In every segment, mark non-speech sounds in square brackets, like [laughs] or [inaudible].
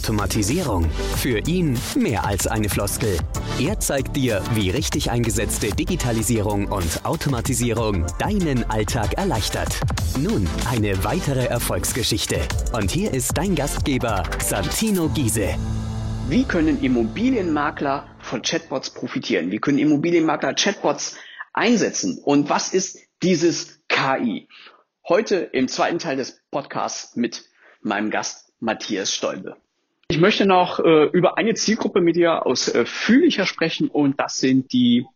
Automatisierung. Für ihn mehr als eine Floskel. Er zeigt dir, wie richtig eingesetzte Digitalisierung und Automatisierung deinen Alltag erleichtert. Nun eine weitere Erfolgsgeschichte. Und hier ist dein Gastgeber, Santino Giese. Wie können Immobilienmakler von Chatbots profitieren? Wie können Immobilienmakler Chatbots einsetzen? Und was ist dieses KI? Heute im zweiten Teil des Podcasts mit meinem Gast Matthias Stolbe. Ich möchte noch äh, über eine Zielgruppe mit dir ausführlicher sprechen und das sind die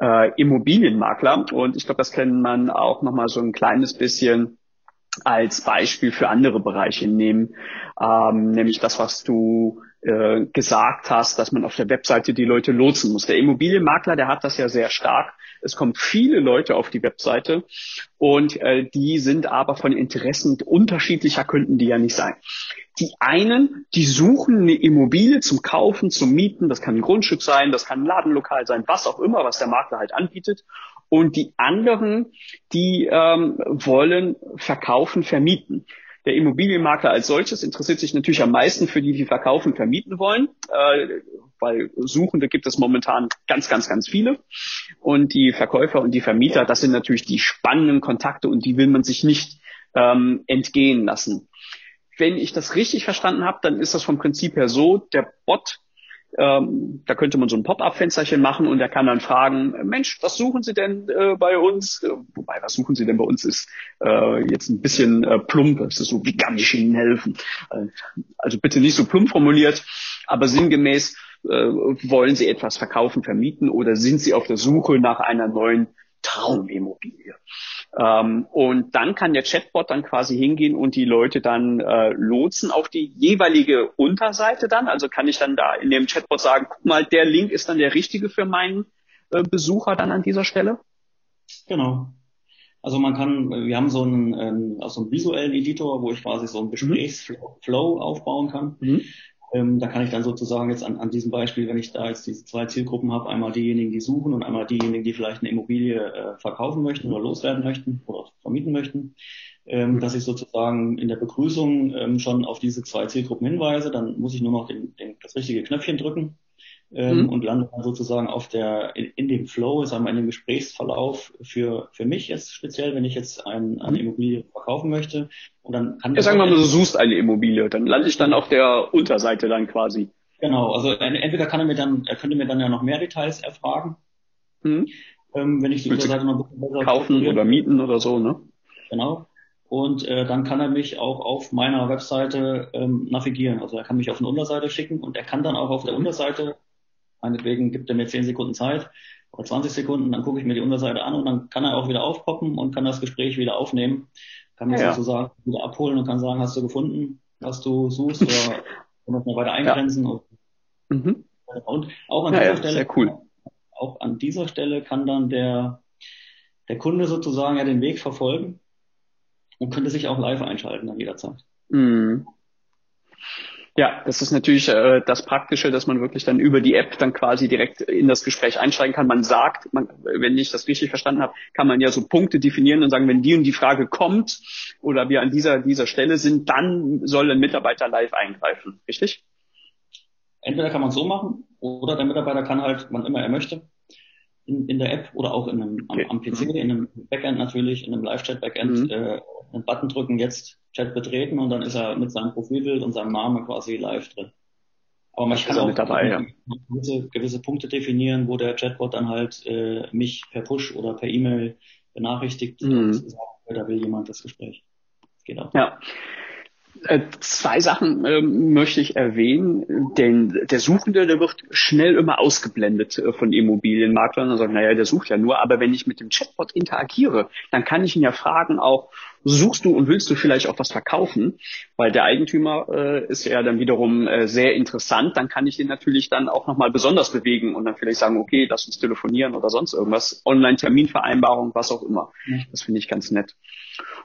äh, Immobilienmakler. Und ich glaube, das kann man auch nochmal so ein kleines bisschen als Beispiel für andere Bereiche nehmen, ähm, nämlich das, was du äh, gesagt hast, dass man auf der Webseite die Leute lotsen muss. Der Immobilienmakler, der hat das ja sehr stark. Es kommen viele Leute auf die Webseite und äh, die sind aber von Interessen unterschiedlicher könnten die ja nicht sein. Die einen, die suchen eine Immobilie zum Kaufen, zum Mieten. Das kann ein Grundstück sein, das kann ein Ladenlokal sein, was auch immer, was der Makler halt anbietet. Und die anderen, die ähm, wollen verkaufen, vermieten. Der Immobilienmakler als solches interessiert sich natürlich am meisten für die, die verkaufen, vermieten wollen, äh, weil Suchende gibt es momentan ganz, ganz, ganz viele. Und die Verkäufer und die Vermieter, das sind natürlich die spannenden Kontakte und die will man sich nicht ähm, entgehen lassen. Wenn ich das richtig verstanden habe, dann ist das vom Prinzip her so, der Bot ähm, da könnte man so ein Pop-up-Fensterchen machen und er kann dann fragen, Mensch, was suchen Sie denn äh, bei uns? Äh, wobei, was suchen Sie denn bei uns ist äh, jetzt ein bisschen äh, plump. Es ist so, wie kann ich Ihnen helfen? Äh, also bitte nicht so plump formuliert, aber sinngemäß äh, wollen Sie etwas verkaufen, vermieten oder sind Sie auf der Suche nach einer neuen Traumimmobilie? Ähm, und dann kann der Chatbot dann quasi hingehen und die Leute dann äh, lotsen auf die jeweilige Unterseite dann. Also kann ich dann da in dem Chatbot sagen, guck mal, der Link ist dann der richtige für meinen äh, Besucher dann an dieser Stelle? Genau. Also man kann, wir haben so einen, ähm, also einen visuellen Editor, wo ich quasi so einen mhm. Gesprächsflow aufbauen kann. Mhm. Ähm, da kann ich dann sozusagen jetzt an, an diesem Beispiel, wenn ich da jetzt diese zwei Zielgruppen habe, einmal diejenigen, die suchen und einmal diejenigen, die vielleicht eine Immobilie äh, verkaufen möchten oder loswerden möchten oder vermieten möchten, ähm, dass ich sozusagen in der Begrüßung ähm, schon auf diese zwei Zielgruppen hinweise. Dann muss ich nur noch den, den, das richtige Knöpfchen drücken ähm, mhm. und lande dann sozusagen auf der in, in dem Flow, sagen wir in dem Gesprächsverlauf für für mich jetzt speziell, wenn ich jetzt ein, eine mhm. Immobilie verkaufen möchte und dann kann ja, sagen wir mal, du suchst eine Immobilie, dann lande ich dann auf der Unterseite dann quasi. Genau, also entweder kann er mir dann, er könnte mir dann ja noch mehr Details erfragen, mhm. ähm, wenn ich die Unterseite noch ein bisschen besser kaufen oder mieten oder so, ne? Genau. Und äh, dann kann er mich auch auf meiner Webseite ähm, navigieren. Also er kann mich auf eine Unterseite schicken und er kann dann auch auf der Unterseite Meinetwegen gibt er mir 10 Sekunden Zeit oder 20 Sekunden, dann gucke ich mir die Unterseite an und dann kann er auch wieder aufpoppen und kann das Gespräch wieder aufnehmen. Kann mich ja. sozusagen wieder abholen und kann sagen, hast du gefunden, was du suchst oder [laughs] noch mal weiter eingrenzen. Ja. Mhm. Und auch an ja, dieser Stelle, cool. auch an dieser Stelle kann dann der, der Kunde sozusagen ja den Weg verfolgen und könnte sich auch live einschalten an jeder Zeit. Mhm. Ja, das ist natürlich äh, das Praktische, dass man wirklich dann über die App dann quasi direkt in das Gespräch einsteigen kann. Man sagt, man, wenn ich das richtig verstanden habe, kann man ja so Punkte definieren und sagen, wenn die und die Frage kommt oder wir an dieser, dieser Stelle sind, dann soll ein Mitarbeiter live eingreifen. Richtig? Entweder kann man so machen oder der Mitarbeiter kann halt, wann immer er möchte, in, in der App oder auch in einem, am, am PC, mhm. in einem Backend natürlich, in einem Live-Chat-Backend mhm. äh, einen Button drücken, jetzt Chat betreten und dann ist er mit seinem Profilbild und seinem Namen quasi live drin. Aber man kann auch dabei, ja. gewisse, gewisse Punkte definieren, wo der Chatbot dann halt äh, mich per Push oder per E-Mail benachrichtigt mhm. sagt, da will jemand das Gespräch. Das geht auch. Ja. Äh, zwei Sachen ähm, möchte ich erwähnen, denn der Suchende, der wird schnell immer ausgeblendet äh, von Immobilienmaklern und sagt, naja, der sucht ja nur, aber wenn ich mit dem Chatbot interagiere, dann kann ich ihn ja fragen auch, suchst du und willst du vielleicht auch was verkaufen? Weil der Eigentümer äh, ist ja dann wiederum äh, sehr interessant, dann kann ich den natürlich dann auch nochmal besonders bewegen und dann vielleicht sagen, okay, lass uns telefonieren oder sonst irgendwas, Online-Terminvereinbarung, was auch immer. Das finde ich ganz nett.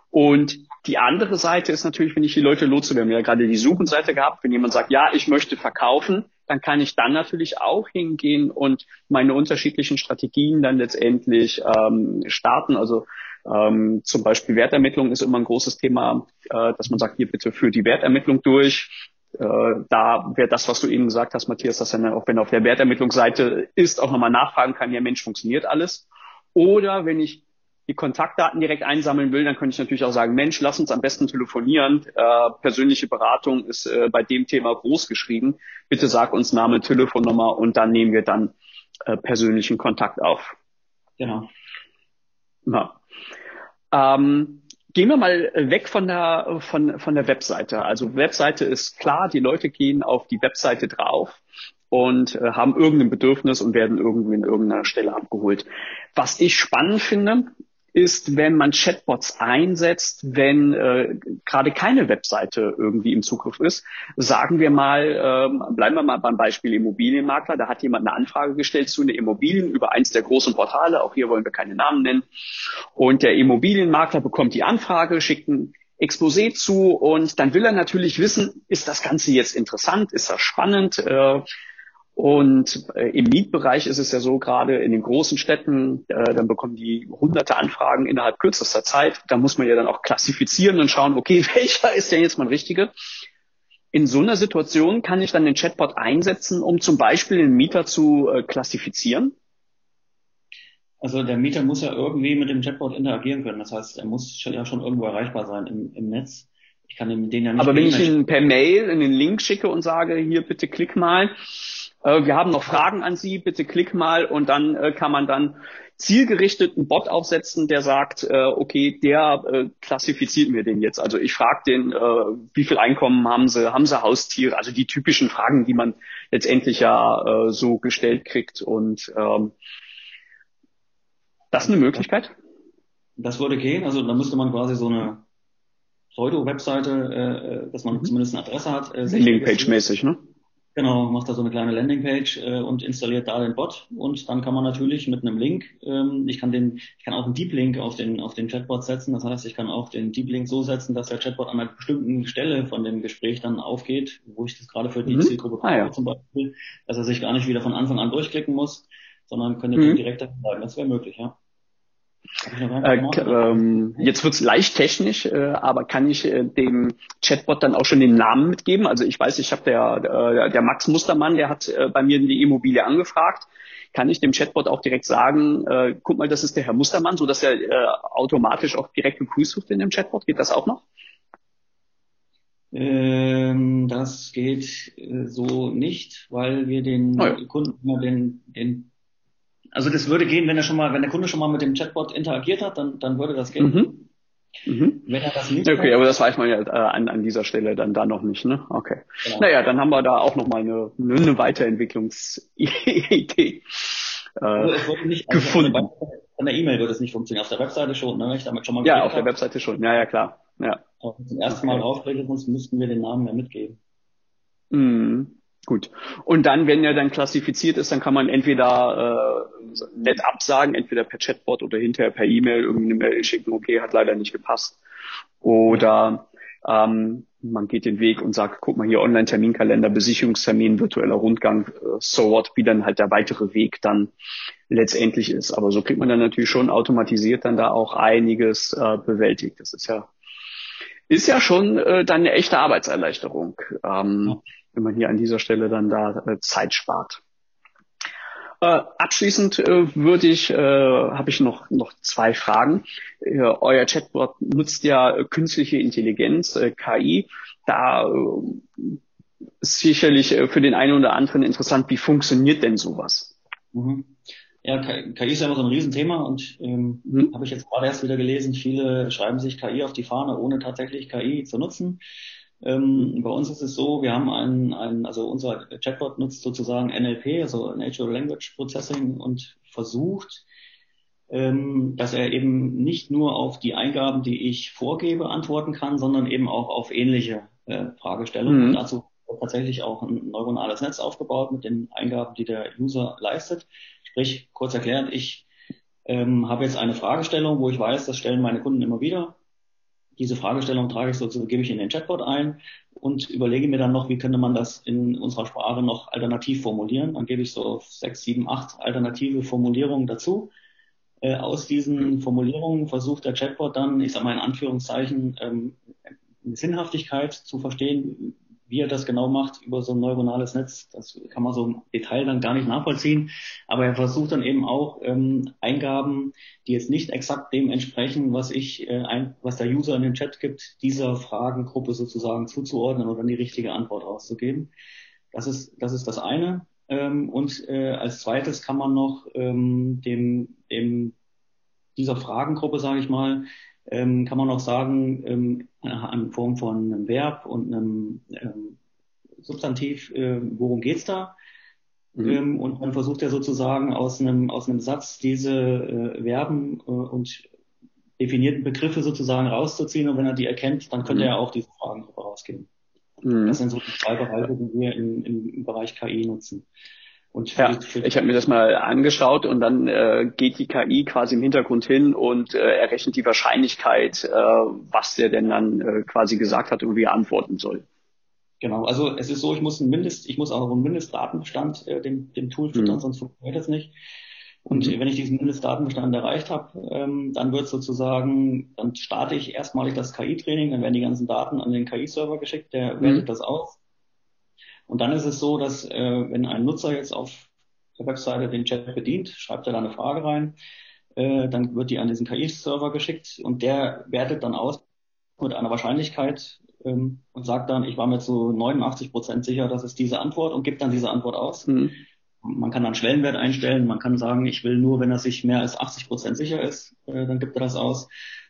Und die andere Seite ist natürlich, wenn ich die Leute lotse, wir haben ja gerade die Suchenseite gehabt, wenn jemand sagt, ja, ich möchte verkaufen, dann kann ich dann natürlich auch hingehen und meine unterschiedlichen Strategien dann letztendlich ähm, starten. Also ähm, zum Beispiel Wertermittlung ist immer ein großes Thema, äh, dass man sagt, hier bitte für die Wertermittlung durch. äh, da wäre das, was du eben gesagt hast, Matthias, dass er auch wenn er auf der Wertermittlungsseite ist, auch nochmal nachfragen kann, ja Mensch, funktioniert alles? Oder wenn ich die Kontaktdaten direkt einsammeln will, dann könnte ich natürlich auch sagen, Mensch, lass uns am besten telefonieren. Äh, persönliche Beratung ist äh, bei dem Thema groß geschrieben. Bitte sag uns Name, Telefonnummer und dann nehmen wir dann äh, persönlichen Kontakt auf. Genau. Ja. Ähm, gehen wir mal weg von der, von, von der Webseite. Also Webseite ist klar, die Leute gehen auf die Webseite drauf und äh, haben irgendein Bedürfnis und werden irgendwie in irgendeiner Stelle abgeholt. Was ich spannend finde, ist, wenn man Chatbots einsetzt, wenn äh, gerade keine Webseite irgendwie im Zugriff ist. Sagen wir mal, ähm, bleiben wir mal beim Beispiel Immobilienmakler. Da hat jemand eine Anfrage gestellt zu einer Immobilien über eins der großen Portale. Auch hier wollen wir keine Namen nennen. Und der Immobilienmakler bekommt die Anfrage, schickt ein Exposé zu und dann will er natürlich wissen, ist das Ganze jetzt interessant, ist das spannend, äh, und äh, im Mietbereich ist es ja so, gerade in den großen Städten, äh, dann bekommen die hunderte Anfragen innerhalb kürzester Zeit. Da muss man ja dann auch klassifizieren und schauen, okay, [laughs] welcher ist denn jetzt mein richtige? In so einer Situation kann ich dann den Chatbot einsetzen, um zum Beispiel den Mieter zu äh, klassifizieren. Also der Mieter muss ja irgendwie mit dem Chatbot interagieren können. Das heißt, er muss ja schon irgendwo erreichbar sein im, im Netz. Ich kann den ja nicht. Aber wenn ich ihn per Mail in den Link schicke und sage, hier bitte klick mal, äh, wir haben noch Fragen an Sie, bitte klick mal und dann äh, kann man dann zielgerichtet einen Bot aufsetzen, der sagt, äh, okay, der äh, klassifiziert mir den jetzt. Also ich frage den, äh, wie viel Einkommen haben sie, haben sie Haustiere, also die typischen Fragen, die man letztendlich ja äh, so gestellt kriegt. Und ähm, das ist eine Möglichkeit. Das würde gehen. Also da müsste man quasi so eine Pseudo-Webseite, äh, äh dass man mhm. zumindest eine Adresse hat. Äh, Landingpage-mäßig, ne? Genau, macht da so eine kleine Landingpage äh, und installiert da den Bot und dann kann man natürlich mit einem Link, ähm, ich kann den, ich kann auch einen Deep Link auf den auf den Chatbot setzen. Das heißt, ich kann auch den Deep Link so setzen, dass der Chatbot an einer bestimmten Stelle von dem Gespräch dann aufgeht, wo ich das gerade für die mhm. Zielgruppe ah, ja. zum Beispiel, dass er sich gar nicht wieder von Anfang an durchklicken muss, sondern könnte mhm. direkt bleiben. Das wäre möglich, ja. Äh, ähm, jetzt wird's leicht technisch, äh, aber kann ich äh, dem Chatbot dann auch schon den Namen mitgeben? Also ich weiß, ich habe der, äh, der Max Mustermann, der hat äh, bei mir die Immobilie angefragt. Kann ich dem Chatbot auch direkt sagen, äh, guck mal, das ist der Herr Mustermann, so dass er automatisch auch direkt gegrüßt wird in dem Chatbot? Geht das auch noch? Ähm, das geht so nicht, weil wir den oh ja. Kunden den, den also das würde gehen, wenn er schon mal, wenn der Kunde schon mal mit dem Chatbot interagiert hat, dann, dann würde das gehen. Mhm. Mhm. Wenn er das nicht Okay, hat, aber das weiß man ja äh, an, an dieser Stelle dann da noch nicht, ne? Okay. Genau. Naja, dann haben wir da auch nochmal eine, eine Weiterentwicklungsidee äh, also nicht, also gefunden. An der E-Mail würde es nicht funktionieren, auf der Webseite schon, ne? Ich damit schon mal ja, auf der Webseite schon, ja, ja, klar. Ja. Zum ersten Mal draufklicke, sonst müssten wir den Namen ja mitgeben. Mhm. Gut. Und dann, wenn er dann klassifiziert ist, dann kann man entweder äh, nett absagen, entweder per Chatbot oder hinterher per E-Mail irgendeine Mail schicken, okay, hat leider nicht gepasst. Oder ähm, man geht den Weg und sagt, guck mal hier Online-Terminkalender, Besicherungstermin, virtueller Rundgang, äh, so what, wie dann halt der weitere Weg dann letztendlich ist. Aber so kriegt man dann natürlich schon automatisiert dann da auch einiges äh, bewältigt. Das ist ja ist ja schon äh, dann eine echte Arbeitserleichterung. Ähm, ja wenn man hier an dieser Stelle dann da äh, Zeit spart. Äh, abschließend äh, würde ich, äh, habe ich noch noch zwei Fragen. Äh, euer Chatbot nutzt ja künstliche Intelligenz, äh, KI. Da äh, ist sicherlich äh, für den einen oder anderen interessant, wie funktioniert denn sowas? Mhm. Ja, KI ist ja immer so ein Riesenthema und ähm, mhm. habe ich jetzt gerade erst wieder gelesen, viele schreiben sich KI auf die Fahne, ohne tatsächlich KI zu nutzen. Ähm, bei uns ist es so, wir haben einen, einen, also unser Chatbot nutzt sozusagen NLP, also Natural Language Processing und versucht, ähm, dass er eben nicht nur auf die Eingaben, die ich vorgebe, antworten kann, sondern eben auch auf ähnliche äh, Fragestellungen. Mhm. Dazu tatsächlich auch ein neuronales Netz aufgebaut mit den Eingaben, die der User leistet. Sprich, kurz erklärt, ich ähm, habe jetzt eine Fragestellung, wo ich weiß, das stellen meine Kunden immer wieder diese Fragestellung trage ich sozusagen, gebe ich in den Chatbot ein und überlege mir dann noch, wie könnte man das in unserer Sprache noch alternativ formulieren. Dann gebe ich so sechs, sieben, acht alternative Formulierungen dazu. Äh, aus diesen Formulierungen versucht der Chatbot dann, ich sage mal in Anführungszeichen, ähm, Sinnhaftigkeit zu verstehen. Wie er das genau macht über so ein neuronales Netz, das kann man so im Detail dann gar nicht nachvollziehen. Aber er versucht dann eben auch ähm, Eingaben, die jetzt nicht exakt dem entsprechen, was ich, äh, ein, was der User in den Chat gibt, dieser Fragengruppe sozusagen zuzuordnen dann die richtige Antwort rauszugeben. Das ist das, ist das eine. Ähm, und äh, als zweites kann man noch ähm, dem, dem dieser Fragengruppe, sage ich mal, ähm, kann man auch sagen, ähm, in Form von einem Verb und einem ähm, Substantiv, äh, worum geht's da? Mhm. Ähm, und dann versucht er sozusagen aus einem, aus einem Satz diese äh, Verben äh, und definierten Begriffe sozusagen rauszuziehen. Und wenn er die erkennt, dann könnte mhm. er auch diese Fragengruppe rausgeben. Mhm. Das sind so die zwei Bereiche, die wir im, im Bereich KI nutzen. Und ja, ich habe mir das mal angeschaut und dann äh, geht die KI quasi im Hintergrund hin und äh, errechnet die Wahrscheinlichkeit, äh, was der denn dann äh, quasi gesagt hat und wie er antworten soll. Genau, also es ist so, ich muss ein Mindest, ich muss auch einen Mindestdatenbestand äh, dem, dem Tool füttern, mhm. sonst funktioniert das nicht. Und mhm. wenn ich diesen Mindestdatenbestand erreicht habe, ähm, dann wird sozusagen, dann starte ich erstmalig das KI-Training, dann werden die ganzen Daten an den KI-Server geschickt, der mhm. wertet das aus und dann ist es so, dass äh, wenn ein Nutzer jetzt auf der Webseite den Chat bedient, schreibt er da eine Frage rein, äh, dann wird die an diesen KI-Server geschickt und der wertet dann aus mit einer Wahrscheinlichkeit ähm, und sagt dann, ich war mir zu 89 Prozent sicher, das ist diese Antwort und gibt dann diese Antwort aus. Mhm. Man kann dann Schwellenwert einstellen, man kann sagen, ich will nur, wenn er sich mehr als 80 Prozent sicher ist, äh, dann gibt er das aus.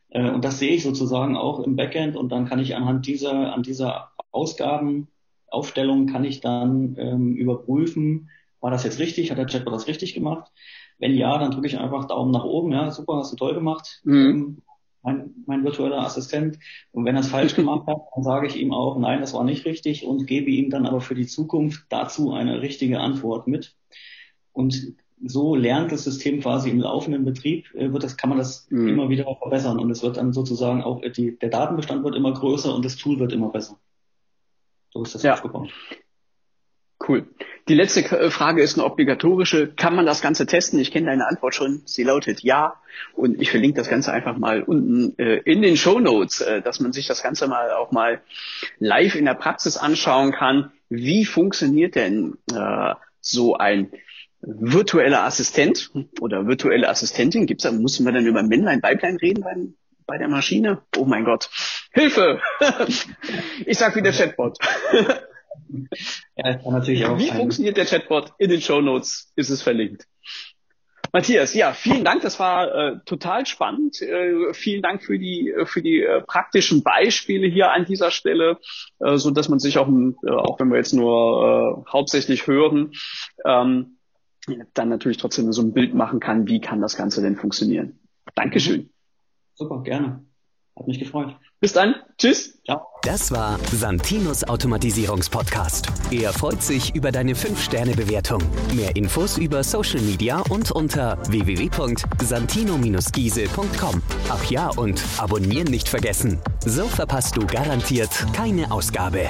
Äh, und das sehe ich sozusagen auch im Backend und dann kann ich anhand dieser, an dieser Ausgaben Aufstellung kann ich dann ähm, überprüfen, war das jetzt richtig, hat der Chatbot das richtig gemacht? Wenn ja, dann drücke ich einfach Daumen nach oben, ja, super, hast du toll gemacht, mhm. Ähm, mein, mein virtueller Assistent. Und wenn er es falsch [laughs] gemacht hat, dann sage ich ihm auch, nein, das war nicht richtig und gebe ihm dann aber für die Zukunft dazu eine richtige Antwort mit. Und so lernt das System quasi im laufenden Betrieb, äh, wird das, kann man das mhm. immer wieder verbessern und es wird dann sozusagen auch, die, der Datenbestand wird immer größer und das Tool wird immer besser. So ist das ja. aufgebaut. Cool. Die letzte äh, Frage ist eine obligatorische. Kann man das Ganze testen? Ich kenne deine Antwort schon. Sie lautet ja. Und ich verlinke das Ganze einfach mal unten äh, in den Show Notes, äh, dass man sich das Ganze mal auch mal live in der Praxis anschauen kann. Wie funktioniert denn äh, so ein virtueller Assistent oder virtuelle Assistentin? Gibt's da, muss man dann über Männlein, Weiblein reden beim, bei der Maschine? Oh mein Gott. Hilfe! [laughs] ich sag wieder Chatbot. ja, kann natürlich auch Wie sein. funktioniert der Chatbot? In den Show Notes ist es verlinkt. Matthias, ja, vielen Dank. Das war äh, total spannend. Äh, vielen Dank für die äh, für die äh, praktischen Beispiele hier an dieser Stelle, äh, so dass man sich auch, äh, auch wenn wir jetzt nur hauptsächlich hören, ähm, dann natürlich trotzdem so ein Bild machen kann, wie kann das Ganze denn funktionieren. Dankeschön. Super, gerne. Hat mich gefreut. Bis dann. Tschüss. Ciao. Das war Santinos Automatisierungspodcast. Er freut sich über deine 5-Sterne-Bewertung. Mehr Infos über Social Media und unter www.santino-giese.com. Ach ja, und abonnieren nicht vergessen. So verpasst du garantiert keine Ausgabe.